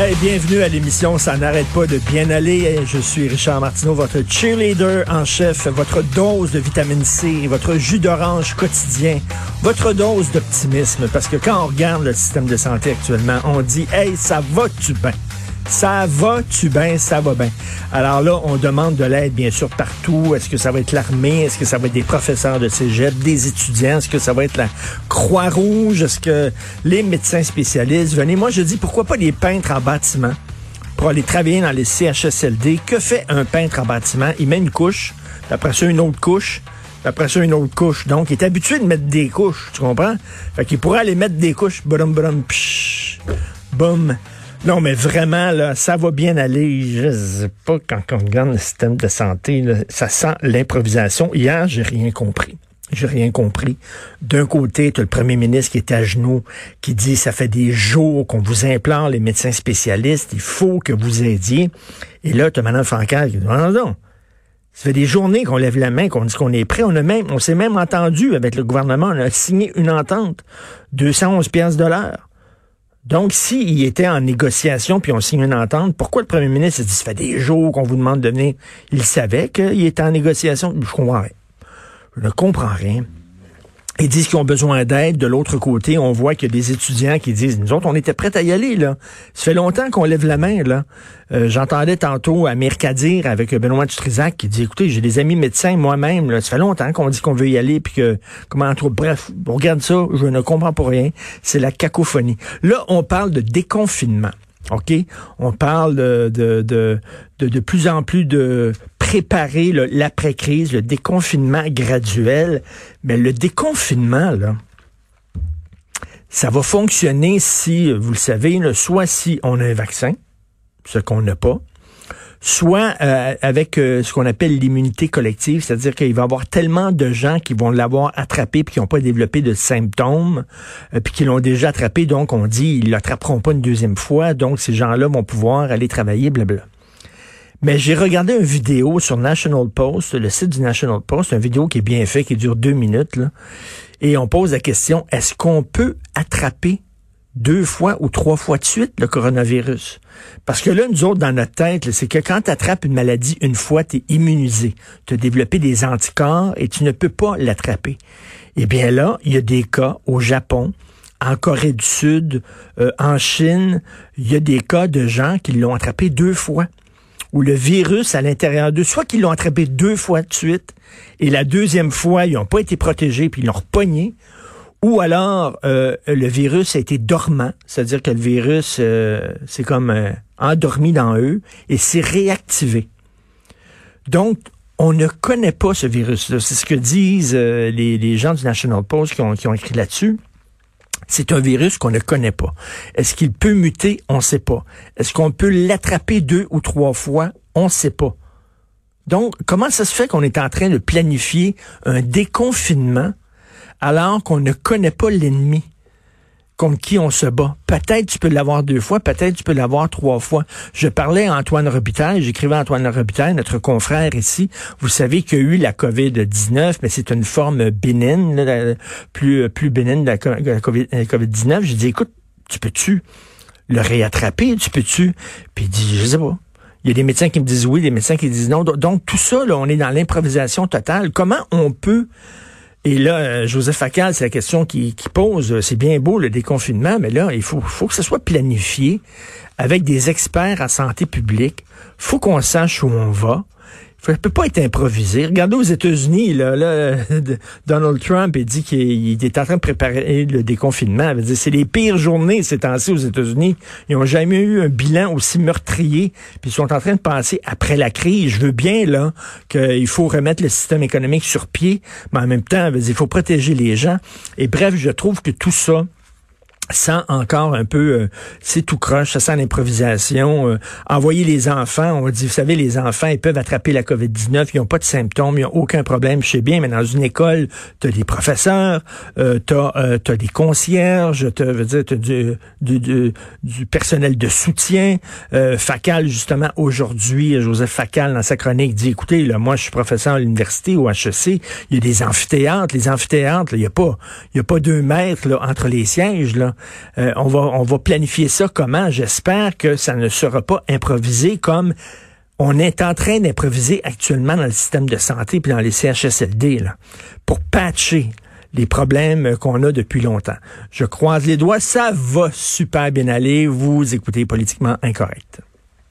Hey, bienvenue à l'émission Ça n'arrête pas de bien aller. Je suis Richard Martineau, votre cheerleader en chef, votre dose de vitamine C, votre jus d'orange quotidien, votre dose d'optimisme. Parce que quand on regarde le système de santé actuellement, on dit, hey, ça va-tu bien? Ça va-tu bien? Ça va bien. Alors là, on demande de l'aide, bien sûr, partout. Est-ce que ça va être l'armée? Est-ce que ça va être des professeurs de cégep, des étudiants? Est-ce que ça va être la Croix-Rouge? Est-ce que les médecins spécialistes? Venez, moi, je dis, pourquoi pas les peintres en bâtiment? Pour aller travailler dans les CHSLD? Que fait un peintre en bâtiment? Il met une couche, après ça, une autre couche, après ça, une autre couche. Donc, il est habitué de mettre des couches, tu comprends? Fait qu'il pourrait aller mettre des couches, boum, boum, psh, boum. Non, mais vraiment, là, ça va bien aller. Je sais pas, quand on regarde le système de santé, là, ça sent l'improvisation. Hier, j'ai rien compris. J'ai rien compris. D'un côté, tu le premier ministre qui est à genoux, qui dit ça fait des jours qu'on vous implore, les médecins spécialistes, il faut que vous aidiez. Et là, tu as Mme Francaire qui dit non, non, ça fait des journées qu'on lève la main, qu'on dit qu'on est prêt. On a même, on s'est même entendu avec le gouvernement, on a signé une entente, 211 pièces de l'heure. Donc, s'il était en négociation puis on signe une entente, pourquoi le premier ministre dit, ça fait des jours qu'on vous demande de venir? Il savait qu'il était en négociation. Je comprends rien. Je ne comprends rien. Ils disent qu'ils ont besoin d'aide. De l'autre côté, on voit qu'il y a des étudiants qui disent, nous autres, on était prêts à y aller, là. Ça fait longtemps qu'on lève la main, là. Euh, J'entendais tantôt Amir Kadir avec Benoît Dutrisac qui dit, écoutez, j'ai des amis médecins moi-même. Ça fait longtemps qu'on dit qu'on veut y aller puis que, comment, trop, bref, on regarde ça, je ne comprends pas rien. C'est la cacophonie. Là, on parle de déconfinement. OK? On parle de, de, de, de plus en plus de préparer l'après-crise, le déconfinement graduel. Mais le déconfinement, là, ça va fonctionner si, vous le savez, soit si on a un vaccin, ce qu'on n'a pas, soit euh, avec euh, ce qu'on appelle l'immunité collective, c'est-à-dire qu'il va y avoir tellement de gens qui vont l'avoir attrapé puis qui n'ont pas développé de symptômes, euh, puis qui l'ont déjà attrapé, donc on dit ils l'attraperont pas une deuxième fois, donc ces gens-là vont pouvoir aller travailler, blabla. Mais j'ai regardé une vidéo sur National Post, le site du National Post, une vidéo qui est bien faite, qui dure deux minutes, et on pose la question, est-ce qu'on peut attraper deux fois ou trois fois de suite le coronavirus? Parce que là, nous autres, dans notre tête, c'est que quand tu attrapes une maladie une fois, tu es immunisé. Tu as développé des anticorps et tu ne peux pas l'attraper. Eh bien là, il y a des cas au Japon, en Corée du Sud, euh, en Chine, il y a des cas de gens qui l'ont attrapé deux fois où le virus à l'intérieur d'eux, soit qu'ils l'ont attrapé deux fois de suite, et la deuxième fois, ils n'ont pas été protégés, puis ils l'ont repogné, ou alors euh, le virus a été dormant, c'est-à-dire que le virus euh, c'est comme euh, endormi dans eux et s'est réactivé. Donc, on ne connaît pas ce virus-là. C'est ce que disent les, gens du National Post qui ont écrit là-dessus. C'est un virus qu'on ne connaît pas. Est-ce qu'il peut muter? On ne sait pas. Est-ce qu'on peut l'attraper deux ou trois fois? On ne sait pas. Donc, comment ça se fait qu'on est en train de planifier un déconfinement alors qu'on ne connaît pas l'ennemi? Contre qui on se bat. Peut-être tu peux l'avoir deux fois, peut-être tu peux l'avoir trois fois. Je parlais à Antoine Robitaille, j'écrivais à Antoine Robitaille, notre confrère ici. Vous savez qu'il y a eu la COVID-19, mais c'est une forme bénigne, plus, plus bénigne de la COVID-19. J'ai dit, écoute, tu peux-tu le réattraper? Tu peux-tu? Puis il dit, je sais pas. Il y a des médecins qui me disent oui, des médecins qui disent non. Donc, tout ça, là, on est dans l'improvisation totale. Comment on peut et là, euh, Joseph Facal, c'est la question qui, pose. C'est bien beau le déconfinement, mais là, il faut, faut que ce soit planifié avec des experts en santé publique. faut qu'on sache où on va. Ça peut pas être improvisé. Regardez aux États-Unis, là, là, Donald Trump il dit qu'il est en train de préparer le déconfinement. C'est les pires journées ces temps-ci aux États-Unis. Ils n'ont jamais eu un bilan aussi meurtrier. Puis ils sont en train de penser après la crise. Je veux bien là qu'il faut remettre le système économique sur pied, mais en même temps, il faut protéger les gens. Et bref, je trouve que tout ça, sans encore un peu, euh, c'est tout croche, ça sent l'improvisation. Euh, envoyer les enfants, on dit, vous savez, les enfants, ils peuvent attraper la COVID-19, ils n'ont pas de symptômes, ils n'ont aucun problème, je sais bien, mais dans une école, tu as des professeurs, euh, tu as, euh, des concierges, tu as du, du, du, du, personnel de soutien. Facal, justement, aujourd'hui, Joseph Facal, dans sa chronique, dit, écoutez, là, moi, je suis professeur à l'université, au HEC, il y a des amphithéâtres, les amphithéâtres, il n'y a pas, il y a pas deux mètres là, entre les sièges, là. Euh, on va on va planifier ça comment? J'espère que ça ne sera pas improvisé comme on est en train d'improviser actuellement dans le système de santé puis dans les CHSLD là, pour patcher les problèmes qu'on a depuis longtemps. Je croise les doigts, ça va super bien aller. Vous écoutez politiquement incorrect.